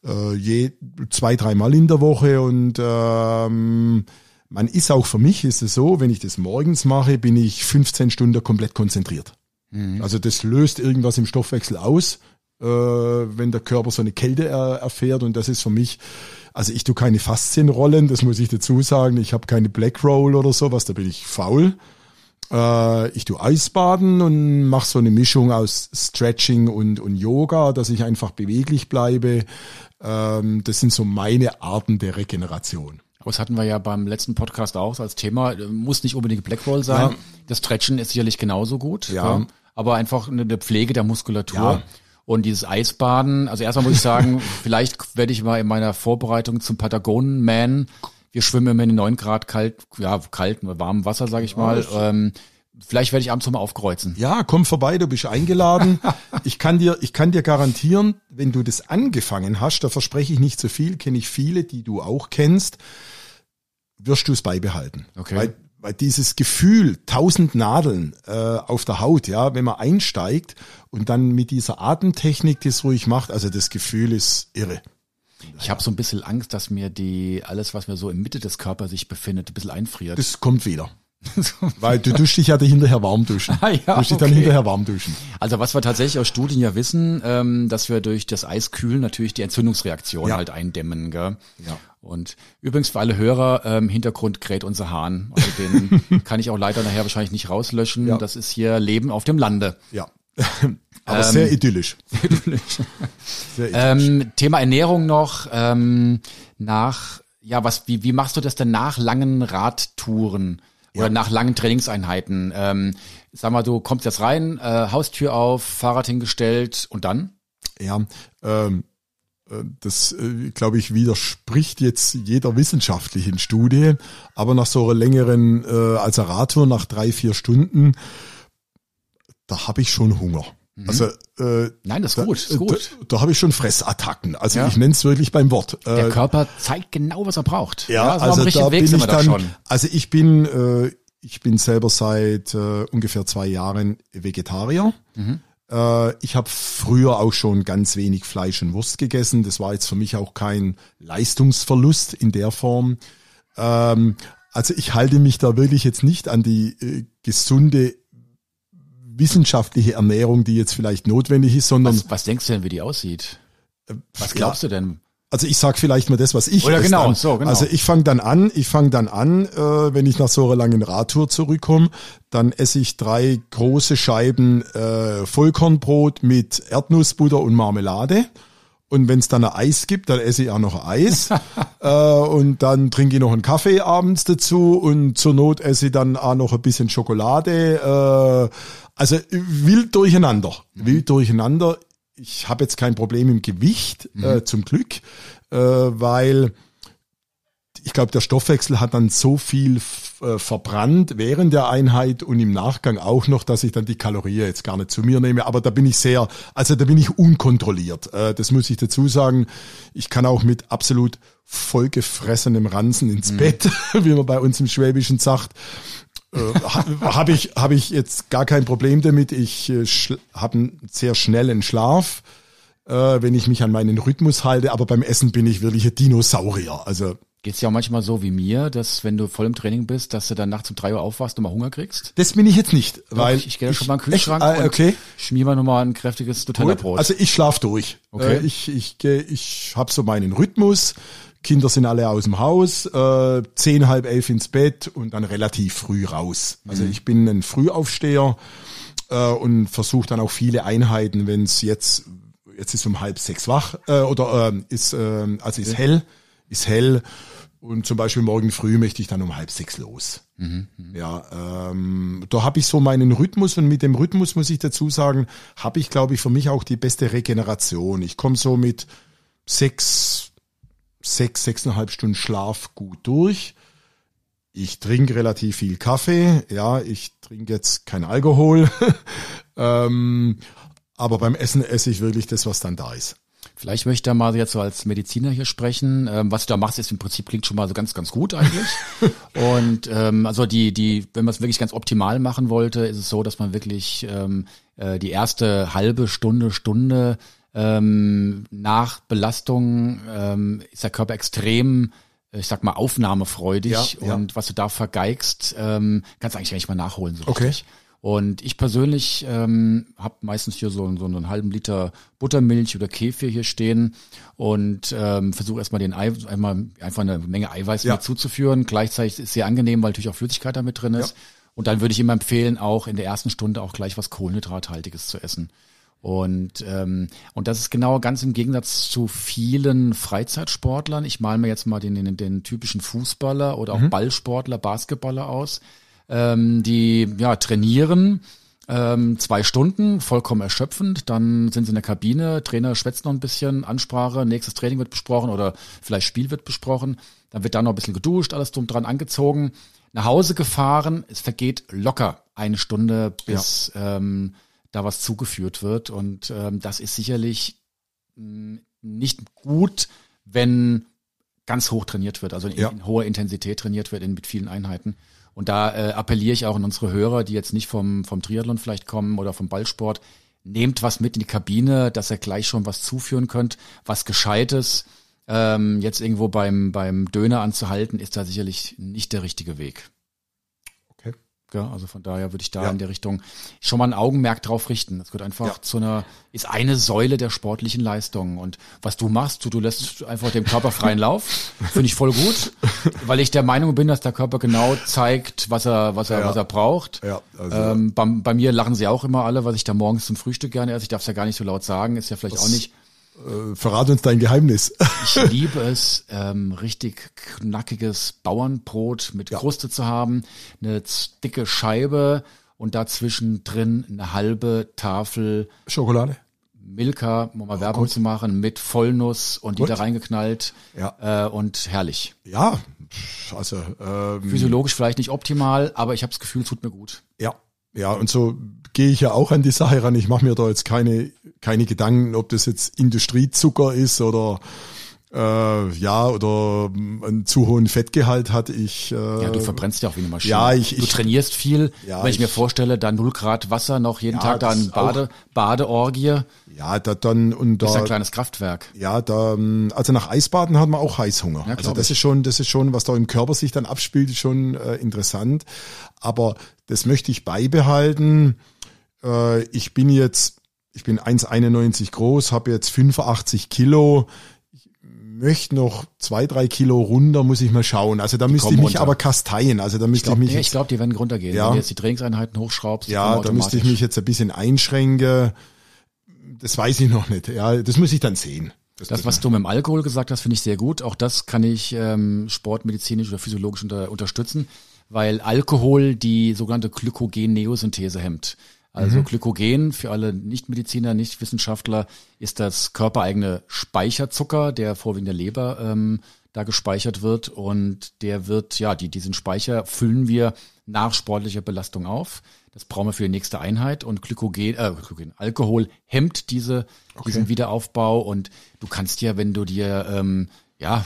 äh, je, zwei, dreimal in der Woche. Und ähm, man ist auch für mich, ist es so, wenn ich das morgens mache, bin ich 15 Stunden komplett konzentriert. Mhm. Also das löst irgendwas im Stoffwechsel aus wenn der Körper so eine Kälte er, erfährt. Und das ist für mich, also ich tue keine Faszienrollen, das muss ich dazu sagen. Ich habe keine Black Roll oder sowas, da bin ich faul. Äh, ich tue Eisbaden und mache so eine Mischung aus Stretching und, und Yoga, dass ich einfach beweglich bleibe. Ähm, das sind so meine Arten der Regeneration. Das hatten wir ja beim letzten Podcast auch als Thema. Muss nicht unbedingt Black Roll sein. Ja. Das Stretchen ist sicherlich genauso gut. Ja. Aber einfach eine Pflege der Muskulatur. Ja. Und dieses Eisbaden, also erstmal muss ich sagen, vielleicht werde ich mal in meiner Vorbereitung zum Patagonen Man wir schwimmen immer in 9 Grad kalt, ja, kalten, warmem Wasser, sage ich mal. Ähm, vielleicht werde ich abends mal aufkreuzen. Ja, komm vorbei, du bist eingeladen. ich kann dir, ich kann dir garantieren, wenn du das angefangen hast, da verspreche ich nicht so viel, kenne ich viele, die du auch kennst, wirst du es beibehalten. Okay. Weil, weil dieses Gefühl, tausend Nadeln äh, auf der Haut, ja, wenn man einsteigt und dann mit dieser Atemtechnik das ruhig macht, also das Gefühl ist irre. Ich habe so ein bisschen Angst, dass mir die alles, was mir so in Mitte des Körpers sich befindet, ein bisschen einfriert. Das kommt wieder. Weil du duschst dich ja hinterher warm duschen. Ah, ja, du dich dann hinterher warm duschen. Also was wir tatsächlich aus Studien ja wissen, ähm, dass wir durch das Eiskühlen natürlich die Entzündungsreaktion Ja. halt eindämmen. Gell? Ja. Und übrigens für alle Hörer, ähm, Hintergrund kräht unser Hahn. Also den kann ich auch leider nachher wahrscheinlich nicht rauslöschen. Ja. Das ist hier Leben auf dem Lande. Ja. Aber sehr idyllisch. Sehr idyllisch. Ähm, Thema Ernährung noch. Ähm, nach, ja, was, wie, wie machst du das denn nach langen Radtouren oder Ja. nach langen Trainingseinheiten? Ähm, sag mal, du kommst jetzt rein, äh, Haustür auf, Fahrrad hingestellt und dann? Ja, ähm, äh, das, äh, glaube ich, widerspricht jetzt jeder wissenschaftlichen Studie. Aber nach so einer längeren, äh, also Radtour nach drei, vier Stunden, da habe ich schon Hunger. Also äh, Nein, das ist da, gut, ist gut. Da, da habe ich schon Fressattacken. Also Ja. ich nenne es wirklich beim Wort. Der Äh, Körper zeigt genau, was er braucht. Ja, so also richtigen da Weg bin ich dann, schon. also ich bin, äh, ich bin selber seit äh, ungefähr zwei Jahren Vegetarier. Mhm. Äh, ich habe früher auch schon ganz wenig Fleisch und Wurst gegessen. Das war jetzt für mich auch kein Leistungsverlust in der Form. Ähm, also ich halte mich da wirklich jetzt nicht an die äh, gesunde wissenschaftliche Ernährung, die jetzt vielleicht notwendig ist, sondern Was, was denkst du denn, wie die aussieht? Was glaubst du denn? Also ich sag vielleicht mal das, was ich Oder genau, dann. so, genau. Also ich fange dann an, ich fange dann an, äh, wenn ich nach so einer langen Radtour zurückkomme, dann esse ich drei große Scheiben äh, Vollkornbrot mit Erdnussbutter und Marmelade. Und wenn es dann ein Eis gibt, dann esse ich auch noch Eis. äh, und dann trinke ich noch einen Kaffee abends dazu und zur Not esse ich dann auch noch ein bisschen Schokolade. Äh, also wild durcheinander. Wild durcheinander. Ich habe jetzt kein Problem im Gewicht, äh, zum Glück, äh, weil ich glaube, der Stoffwechsel hat dann so viel äh, verbrannt während der Einheit und im Nachgang auch noch, dass ich dann die Kalorien jetzt gar nicht zu mir nehme. Aber da bin ich sehr, also da bin ich unkontrolliert. Äh, das muss ich dazu sagen. Ich kann auch mit absolut vollgefressenem Ransen ins Bett, wie man bei uns im Schwäbischen sagt. Äh, ha- habe ich habe ich jetzt gar kein Problem damit. Ich äh, habe einen sehr schnellen Schlaf, äh, wenn ich mich an meinen Rhythmus halte. Aber beim Essen bin ich wirklich ein Dinosaurier. Also Geht's ja auch manchmal so wie mir, dass wenn du voll im Training bist, dass du dann nachts um drei Uhr aufwachst und mal Hunger kriegst? Das bin ich jetzt nicht, weil ich, ich gehe schon mal in den Kühlschrank echt, äh, okay. und schmier mir nochmal ein kräftiges. Nutella-Brot. Also ich schlaf durch. Okay. Äh, Ich ich geh- ich habe so meinen Rhythmus. Kinder sind alle aus dem Haus, äh, zehn halb elf ins Bett und dann relativ früh raus. Also Mhm. ich bin ein Frühaufsteher äh, und versuche dann auch viele Einheiten, wenn es jetzt jetzt ist um halb sechs wach äh, oder ähm, ist ähm, also ist hell, ist hell und zum Beispiel morgen früh möchte ich dann um halb sechs los. Ja, ähm, da habe ich so meinen Rhythmus und mit dem Rhythmus muss ich dazu sagen, habe ich, glaube ich, für mich auch die beste Regeneration. Ich komme so mit sechs, sechs, sechseinhalb Stunden Schlaf gut durch. Ich trinke relativ viel Kaffee, ja, ich trinke jetzt kein Alkohol, ähm, aber beim Essen esse ich wirklich das, was dann da ist. Vielleicht möchte ich da mal jetzt so als Mediziner hier sprechen. Ähm, was du da machst, ist im Prinzip klingt schon mal so ganz, ganz gut eigentlich. und ähm, also die, die, wenn man es wirklich ganz optimal machen wollte, ist es so, dass man wirklich ähm, äh, die erste halbe Stunde, Stunde ähm, nach Belastung ähm, ist der Körper extrem ich sag mal, aufnahmefreudig Ja, ja. und was du da vergeigst, ähm, kannst du eigentlich gar nicht mal nachholen. So Okay. richtig. Und ich persönlich ähm, habe meistens hier so, so einen halben Liter Buttermilch oder Kefir hier stehen und ähm, versuche erstmal den Ei, einmal einfach eine Menge Eiweiß Ja. mit zuzuführen. Gleichzeitig ist es sehr angenehm, weil natürlich auch Flüssigkeit da mit drin ist. Und dann würde ich immer empfehlen, auch in der ersten Stunde auch gleich was Kohlenhydrathaltiges zu essen. Und, ähm, und das ist genau ganz im Gegensatz zu vielen Freizeitsportlern. Ich male mir jetzt mal den, den, den typischen Fußballer oder auch Ballsportler, Basketballer aus, ähm, die ja trainieren ähm, zwei Stunden, vollkommen erschöpfend. Dann sind sie in der Kabine, Trainer schwätzt noch ein bisschen, Ansprache, nächstes Training wird besprochen oder vielleicht Spiel wird besprochen. dann wird da noch ein bisschen geduscht, alles drum dran angezogen, nach Hause gefahren. Es vergeht locker eine Stunde, bis ja. ähm, da was zugeführt wird. Und ähm, das ist sicherlich mh, nicht gut, wenn ganz hoch trainiert wird, also in, ja. in hoher Intensität trainiert wird in, mit vielen Einheiten. Und da äh, appelliere ich auch an unsere Hörer, die jetzt nicht vom, vom Triathlon vielleicht kommen oder vom Ballsport, nehmt was mit in die Kabine, dass ihr gleich schon was zuführen könnt, was Gescheites. Ähm, jetzt irgendwo beim, beim Döner anzuhalten, ist da sicherlich nicht der richtige Weg. Ja, also von daher würde ich da ja. in der Richtung schon mal ein Augenmerk drauf richten. Das gehört einfach ja. zu einer, ist eine Säule der sportlichen Leistung. Und was du machst, du, du lässt einfach dem Körper freien Lauf. Finde ich voll gut, weil ich der Meinung bin, dass der Körper genau zeigt, was er, was er, ja. was er braucht. Ja, also ähm, bei, bei, mir lachen sie auch immer alle, was ich da morgens zum Frühstück gerne esse. Ich darf es ja gar nicht so laut sagen, ist ja vielleicht das auch nicht äh, verrat uns dein Geheimnis. Ich liebe es, ähm, richtig knackiges Bauernbrot mit ja. Kruste zu haben, eine dicke Scheibe und dazwischen drin eine halbe Tafel Schokolade. Milka, um mal oh, Werbung gut. zu machen, mit Vollnuss und gut. die da reingeknallt ja. äh, und herrlich. Ja, also ähm, physiologisch vielleicht nicht optimal, aber ich habe das Gefühl, es tut mir gut. Ja, ja, und so gehe ich ja auch an die Sache ran. Ich mache mir da jetzt keine, keine Gedanken, ob das jetzt Industriezucker ist oder äh, ja, oder einen zu hohen Fettgehalt hat. Ich, äh, ja, du verbrennst ja auch wie eine Maschine. Ja, ich, du ich, trainierst viel. Ja, Wenn ich, ich, mir vorstelle, da null Grad Wasser noch jeden ja, Tag da ein Bade, Badeorgie. Ja, da dann und da ist ein kleines Kraftwerk. Ja, da also nach Eisbaden hat man auch Heißhunger. Ja, also das ich. ist schon, das ist schon, was da im Körper sich dann abspielt, ist schon äh, interessant. Aber das möchte ich beibehalten. Äh, ich bin jetzt, ich bin 1,91 groß, habe jetzt 85 Kilo möchte noch zwei, drei Kilo runter, muss ich mal schauen. Also da die müsste ich mich runter. aber kasteien. Also da müsste ich, glaub, ich mich. Nee, ich glaube, die werden runtergehen. Ja. Wenn du jetzt die Trainingseinheiten hochschraubst. Ja, da müsste ich mich jetzt ein bisschen einschränken. Das weiß ich noch nicht. Ja, das muss ich dann sehen. Das, das was du mit dem Alkohol gesagt hast, finde ich sehr gut. Auch das kann ich ähm, sportmedizinisch oder physiologisch unter, unterstützen, weil Alkohol die sogenannte Glykogen-Neosynthese hemmt. Also mhm. Glykogen für alle Nichtmediziner, Nichtwissenschaftler ist das körpereigene Speicherzucker, der vorwiegend der Leber ähm, da gespeichert wird und der wird, ja, die, diesen Speicher füllen wir nach sportlicher Belastung auf. Das brauchen wir für die nächste Einheit und Glykogen, äh, Glykogen Alkohol hemmt diese, okay. diesen Wiederaufbau und du kannst ja, wenn du dir ähm, ja,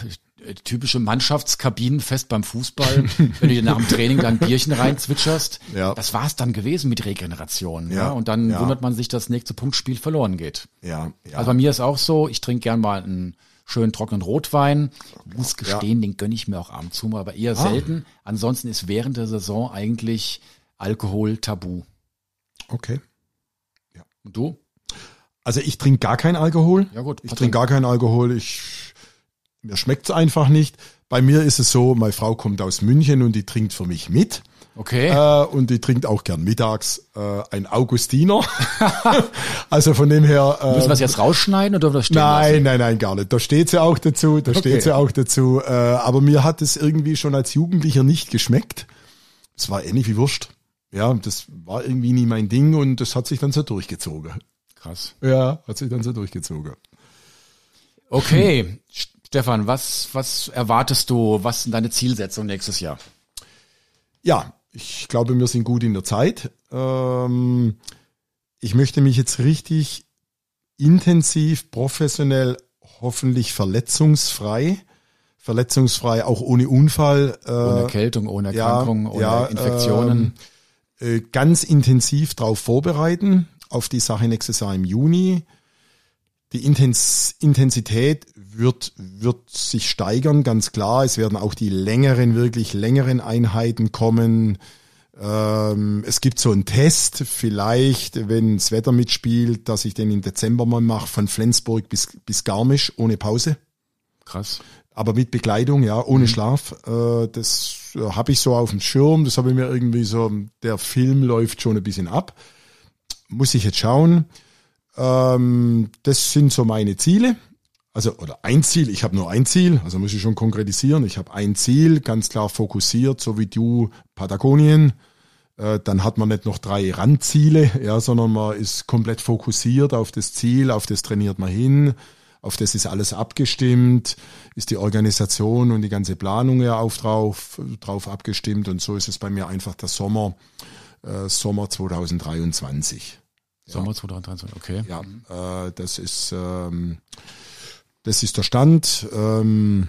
typische Mannschaftskabinenfest beim Fußball, wenn du dir nach dem Training dann Bierchen reinzwitscherst, ja. das war's dann gewesen mit Regeneration. Ja. ja? Und dann ja. wundert man sich, dass das nächste Punktspiel verloren geht. Ja, ja. Also bei mir ist auch so, ich trinke gern mal einen schönen trockenen Rotwein. Muss gestehen, den gönne ich mir auch abends zu, aber eher ah. selten. Ansonsten ist während der Saison eigentlich Alkohol tabu. Okay. Ja. Und du? Also ich trinke gar keinen Alkohol. Ja gut. Ich trinke gar keinen Alkohol. Ich mir schmeckt's einfach nicht. Bei mir ist es so, meine Frau kommt aus München und die trinkt für mich mit. Okay. Äh, und die trinkt auch gern mittags äh, ein Augustiner. also von dem her. Äh, Müssen wir es jetzt rausschneiden oder das Nein, lassen? nein, nein, gar nicht. Da steht sie auch dazu. Da okay. steht sie auch dazu. Äh, aber mir hat es irgendwie schon als Jugendlicher nicht geschmeckt. Es war ähnlich wie Wurst. Ja, das war irgendwie nie mein Ding und das hat sich dann so durchgezogen. Krass. Ja, hat sich dann so durchgezogen. Okay, Stefan, was, was erwartest du? Was sind deine Zielsetzungen nächstes Jahr? Ja, ich glaube, wir sind gut in der Zeit. Ähm, ich möchte mich jetzt richtig intensiv, professionell, hoffentlich verletzungsfrei, verletzungsfrei, auch ohne Unfall. Äh, ohne Erkältung, ohne Erkrankung, ja, ohne ja, Infektionen. Ähm, äh, ganz intensiv darauf vorbereiten, auf die Sache nächstes Jahr im Juni. Die Intens Intensität wird, wird sich steigern, ganz klar. Es werden auch die längeren, wirklich längeren Einheiten kommen. Ähm, es gibt so einen Test, vielleicht, wenn das Wetter mitspielt, dass ich den im Dezember mal mache, von Flensburg bis, bis Garmisch, ohne Pause. Krass. Aber mit Bekleidung, ja, ohne mhm. Schlaf. Äh, das habe ich so auf dem Schirm. Das habe ich mir irgendwie so, der Film läuft schon ein bisschen ab. Muss ich jetzt schauen. Ähm, das sind so meine Ziele. Also, oder ein Ziel, ich habe nur ein Ziel, also muss ich schon konkretisieren. Ich habe ein Ziel, ganz klar fokussiert, so wie du Patagonien. Äh, dann hat man nicht noch drei Randziele, ja, sondern man ist komplett fokussiert auf das Ziel, auf das trainiert man hin. auf das ist alles abgestimmt, ist die Organisation und die ganze Planung ja auch drauf, drauf abgestimmt und so ist es bei mir einfach der Sommer, äh, Sommer 2023. Sommer 2023, okay. Ja, äh, das ist ähm, das ist der Stand. Ähm,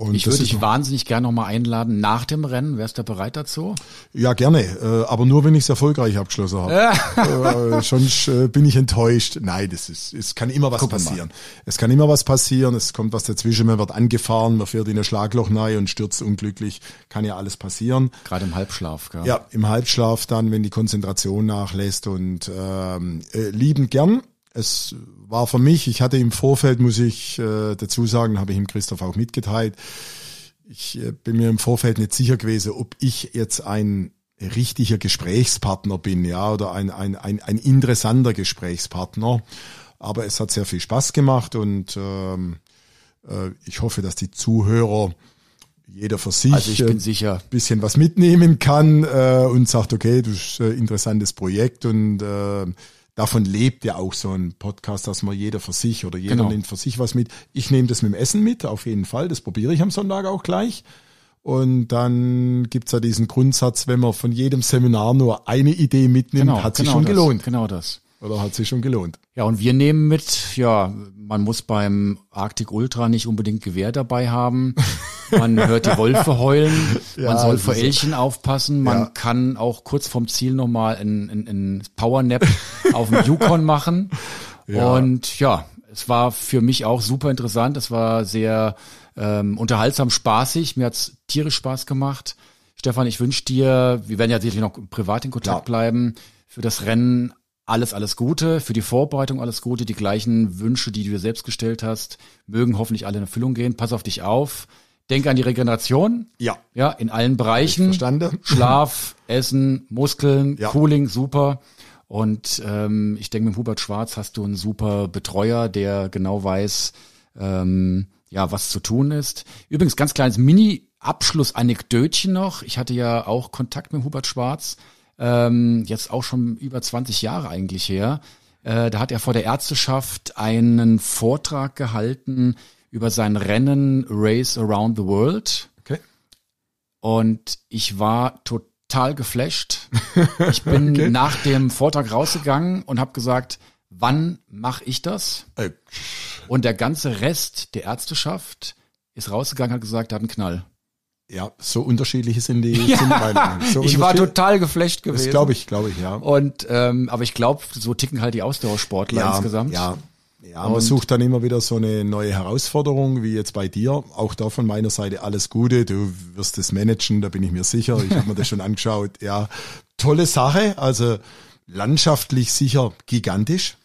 und ich würde dich wahnsinnig gerne nochmal einladen nach dem Rennen. Wärst du bereit dazu? Ja, gerne. Äh, aber nur, wenn ich es erfolgreich abgeschlossen habe. äh, sonst äh, bin ich enttäuscht. Nein, das ist, es kann immer was Gucken passieren. Es kann immer was passieren. Es kommt was dazwischen. Man wird angefahren, man fährt in ein Schlagloch rein und stürzt unglücklich. Kann ja alles passieren. Gerade im Halbschlaf, gell? Ja, im Halbschlaf dann, wenn die Konzentration nachlässt und ähm, äh, liebend gern es war für mich, ich hatte im Vorfeld, muss ich äh, dazu sagen, habe ich ihm Christoph auch mitgeteilt, ich äh, bin mir im Vorfeld nicht sicher gewesen, ob ich jetzt ein richtiger Gesprächspartner bin, ja, oder ein, ein, ein, ein interessanter Gesprächspartner. Aber es hat sehr viel Spaß gemacht und ähm, äh, ich hoffe, dass die Zuhörer jeder für sich also ich bin äh, sicher. bisschen was mitnehmen kann äh, und sagt, okay, das ist ein interessantes Projekt und äh, davon lebt ja auch so ein Podcast, dass man jeder für sich oder jeder genau. nimmt für sich was mit. Ich nehme das mit dem Essen mit, auf jeden Fall. Das probiere ich am Sonntag auch gleich. Und dann gibt's ja diesen Grundsatz, wenn man von jedem Seminar nur eine Idee mitnimmt, genau, hat sich genau schon das, gelohnt. Genau das. Oder hat sich schon gelohnt? Ja, und wir nehmen mit, ja, man muss beim Arctic Ultra nicht unbedingt Gewehr dabei haben. Man hört die Wolfe heulen, ja, man soll vor Elchen aufpassen, man ja. kann auch kurz vorm Ziel nochmal ein, ein, ein Powernap auf dem Yukon machen. Ja. Und ja, es war für mich auch super interessant. Es war sehr ähm, unterhaltsam, spaßig. Mir hat's tierisch Spaß gemacht. Stefan, ich wünsche dir, wir werden ja sicherlich noch privat in Kontakt bleiben, für das Rennen alles, alles Gute, für die Vorbereitung alles Gute, die gleichen Wünsche, die du dir selbst gestellt hast, mögen hoffentlich alle in Erfüllung gehen. Pass auf dich auf. Denke an die Regeneration. Ja. Ja, in allen Bereichen. Verstanden. Schlaf, Essen, Muskeln, ja. Cooling, super. Und ähm, ich denke, mit Hubert Schwarz hast du einen super Betreuer, der genau weiß, ähm, ja, was zu tun ist. Übrigens, ganz kleines Mini-Abschluss-Anekdötchen noch. Ich hatte ja auch Kontakt mit Hubert Schwarz ähm, jetzt auch schon über 20 Jahre eigentlich her. Äh, da hat er vor der Ärzteschaft einen Vortrag gehalten über sein Rennen Race Around the World. Okay. Und ich war total geflasht. Ich bin okay. nach dem Vortrag rausgegangen und habe gesagt, wann mache ich das? Äh. Und der ganze Rest der Ärzteschaft ist rausgegangen, hat gesagt, hat einen Knall. Ja, so unterschiedlich sind die, ja, sind. So ich war total geflecht gewesen. Das glaube ich, glaube ich, ja. Und ähm, aber ich glaube, so ticken halt die Ausdauersportler ja, insgesamt. Ja, ja, man sucht dann immer wieder so eine neue Herausforderung, wie jetzt bei dir. Auch da von meiner Seite alles Gute. Du wirst es managen, da bin ich mir sicher. Ich habe mir das schon angeschaut. Ja, tolle Sache. Also landschaftlich sicher gigantisch.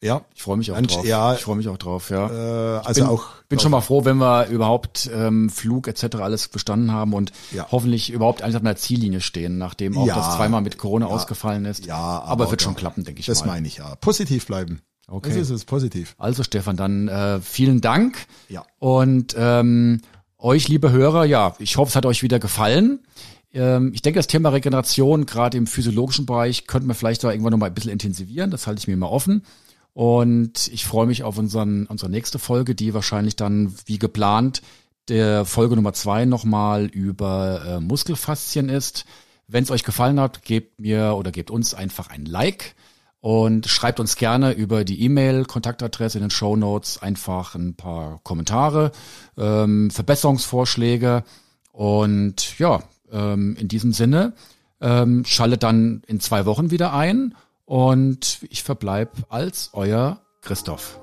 Ja, ich freue mich auch drauf. Ja, ich freue mich auch drauf. Ja, äh, also bin, auch bin schon mal froh, wenn wir überhaupt ähm, Flug etc. alles bestanden haben und ja. hoffentlich überhaupt eigentlich auf einer Ziellinie stehen, nachdem auch ja, das zweimal mit Corona ja, ausgefallen ist. Ja, aber, aber wird schon klappen, denke ich das mal. Das meine ich ja. Positiv bleiben. Okay. Das ist es, positiv. Also Stefan, dann äh, vielen Dank. Ja. Und ähm, euch, liebe Hörer, ja, ich hoffe, es hat euch wieder gefallen. Ähm, ich denke, das Thema Regeneration, gerade im physiologischen Bereich, könnten wir vielleicht da irgendwann noch mal ein bisschen intensivieren. Das halte ich mir mal offen. Und ich freue mich auf unseren, unsere nächste Folge, die wahrscheinlich dann wie geplant der Folge Nummer zwei nochmal über äh, Muskelfaszien ist. Wenn es euch gefallen hat, gebt mir oder gebt uns einfach ein Like und schreibt uns gerne über die E-Mail, Kontaktadresse in den Show Notes einfach ein paar Kommentare, ähm, Verbesserungsvorschläge und ja, ähm, in diesem Sinne ähm, schaltet dann in zwei Wochen wieder ein und ich verbleibe als euer Christoph.